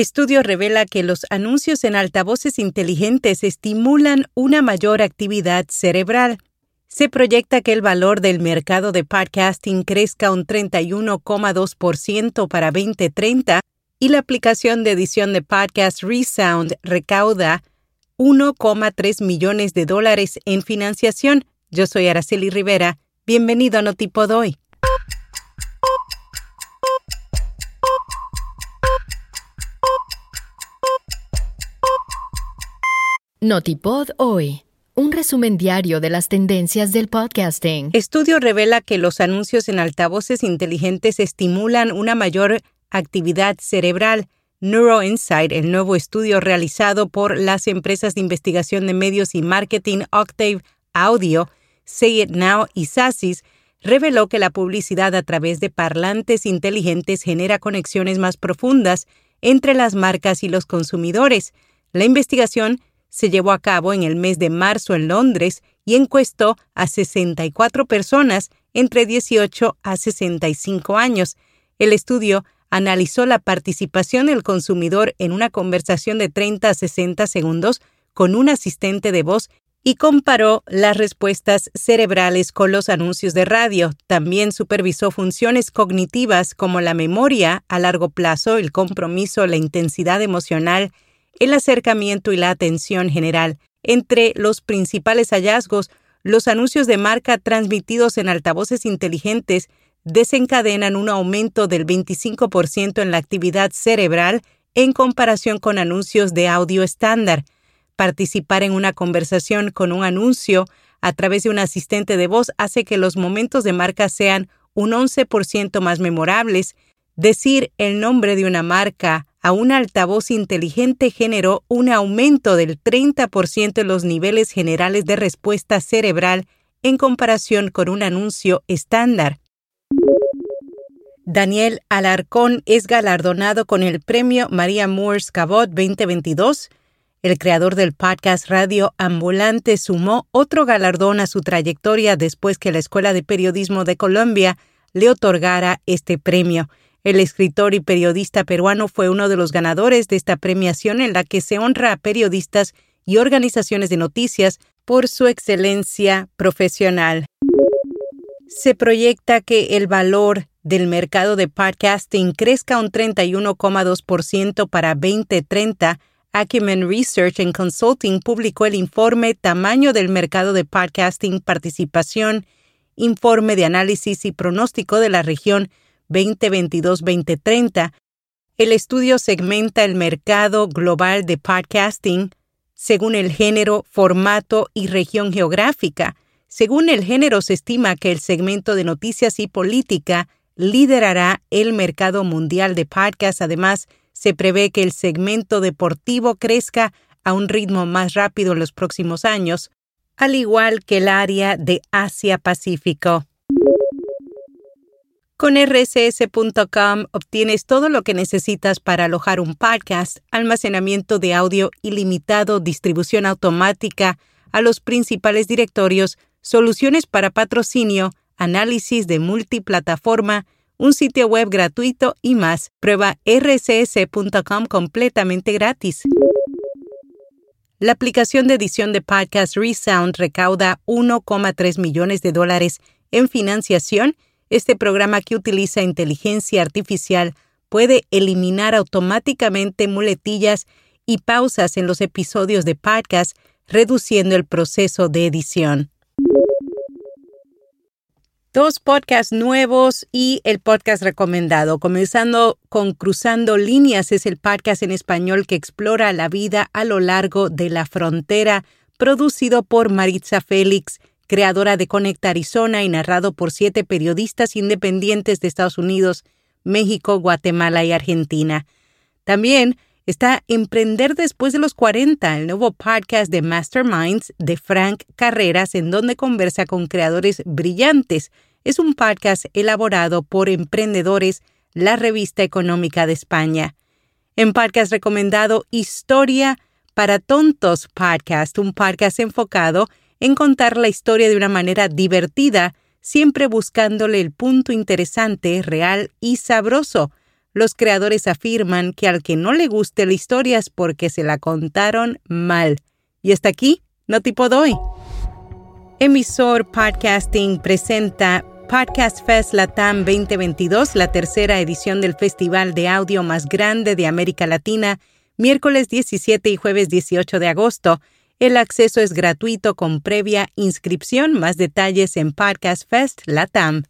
Estudio revela que los anuncios en altavoces inteligentes estimulan una mayor actividad cerebral. Se proyecta que el valor del mercado de podcasting crezca un 31,2% para 2030 y la aplicación de edición de podcast Resound recauda 1,3 millones de dólares en financiación. Yo soy Araceli Rivera. Bienvenido a Notipod hoy. Notipod hoy. Un resumen diario de las tendencias del podcasting. Estudio revela que los anuncios en altavoces inteligentes estimulan una mayor actividad cerebral. NeuroInsight, el nuevo estudio realizado por las empresas de investigación de medios y marketing Octave Audio, Say It Now y Sasis, reveló que la publicidad a través de parlantes inteligentes genera conexiones más profundas entre las marcas y los consumidores. La investigación se llevó a cabo en el mes de marzo en Londres y encuestó a 64 personas entre 18 a 65 años. El estudio analizó la participación del consumidor en una conversación de 30 a 60 segundos con un asistente de voz y comparó las respuestas cerebrales con los anuncios de radio. También supervisó funciones cognitivas como la memoria a largo plazo, el compromiso, la intensidad emocional, el acercamiento y la atención general. Entre los principales hallazgos, los anuncios de marca transmitidos en altavoces inteligentes desencadenan un aumento del 25% en la actividad cerebral en comparación con anuncios de audio estándar. Participar en una conversación con un anuncio a través de un asistente de voz hace que los momentos de marca sean un 11% más memorables. Decir el nombre de una marca a un altavoz inteligente generó un aumento del 30% en los niveles generales de respuesta cerebral en comparación con un anuncio estándar. Daniel Alarcón es galardonado con el premio María Moores Cabot 2022. El creador del podcast Radio Ambulante sumó otro galardón a su trayectoria después que la Escuela de Periodismo de Colombia le otorgara este premio. El escritor y periodista peruano fue uno de los ganadores de esta premiación en la que se honra a periodistas y organizaciones de noticias por su excelencia profesional. Se proyecta que el valor del mercado de podcasting crezca un 31,2% para 2030. Acumen Research and Consulting publicó el informe Tamaño del mercado de podcasting, participación, informe de análisis y pronóstico de la región 2022-2030, el estudio segmenta el mercado global de podcasting según el género, formato y región geográfica. Según el género, se estima que el segmento de noticias y política liderará el mercado mundial de podcast. Además, se prevé que el segmento deportivo crezca a un ritmo más rápido en los próximos años, al igual que el área de Asia-Pacífico. Con rss.com obtienes todo lo que necesitas para alojar un podcast, almacenamiento de audio ilimitado, distribución automática a los principales directorios, soluciones para patrocinio, análisis de multiplataforma, un sitio web gratuito y más. Prueba rss.com completamente gratis. La aplicación de edición de podcast Resound recauda 1,3 millones de dólares en financiación este programa que utiliza inteligencia artificial puede eliminar automáticamente muletillas y pausas en los episodios de podcast, reduciendo el proceso de edición. Dos podcasts nuevos y el podcast recomendado. Comenzando con Cruzando Líneas es el podcast en español que explora la vida a lo largo de la frontera, producido por Maritza Félix creadora de Conecta Arizona y narrado por siete periodistas independientes de Estados Unidos, México, Guatemala y Argentina. También está Emprender después de los 40, el nuevo podcast de Masterminds de Frank Carreras, en donde conversa con creadores brillantes. Es un podcast elaborado por Emprendedores, la revista económica de España. En podcast recomendado Historia para Tontos Podcast, un podcast enfocado en contar la historia de una manera divertida, siempre buscándole el punto interesante, real y sabroso. Los creadores afirman que al que no le guste la historia es porque se la contaron mal. Y hasta aquí, no tipo doy. Emisor Podcasting presenta Podcast Fest Latam 2022, la tercera edición del festival de audio más grande de América Latina, miércoles 17 y jueves 18 de agosto. El acceso es gratuito con previa inscripción. Más detalles en Podcast Fest Latam.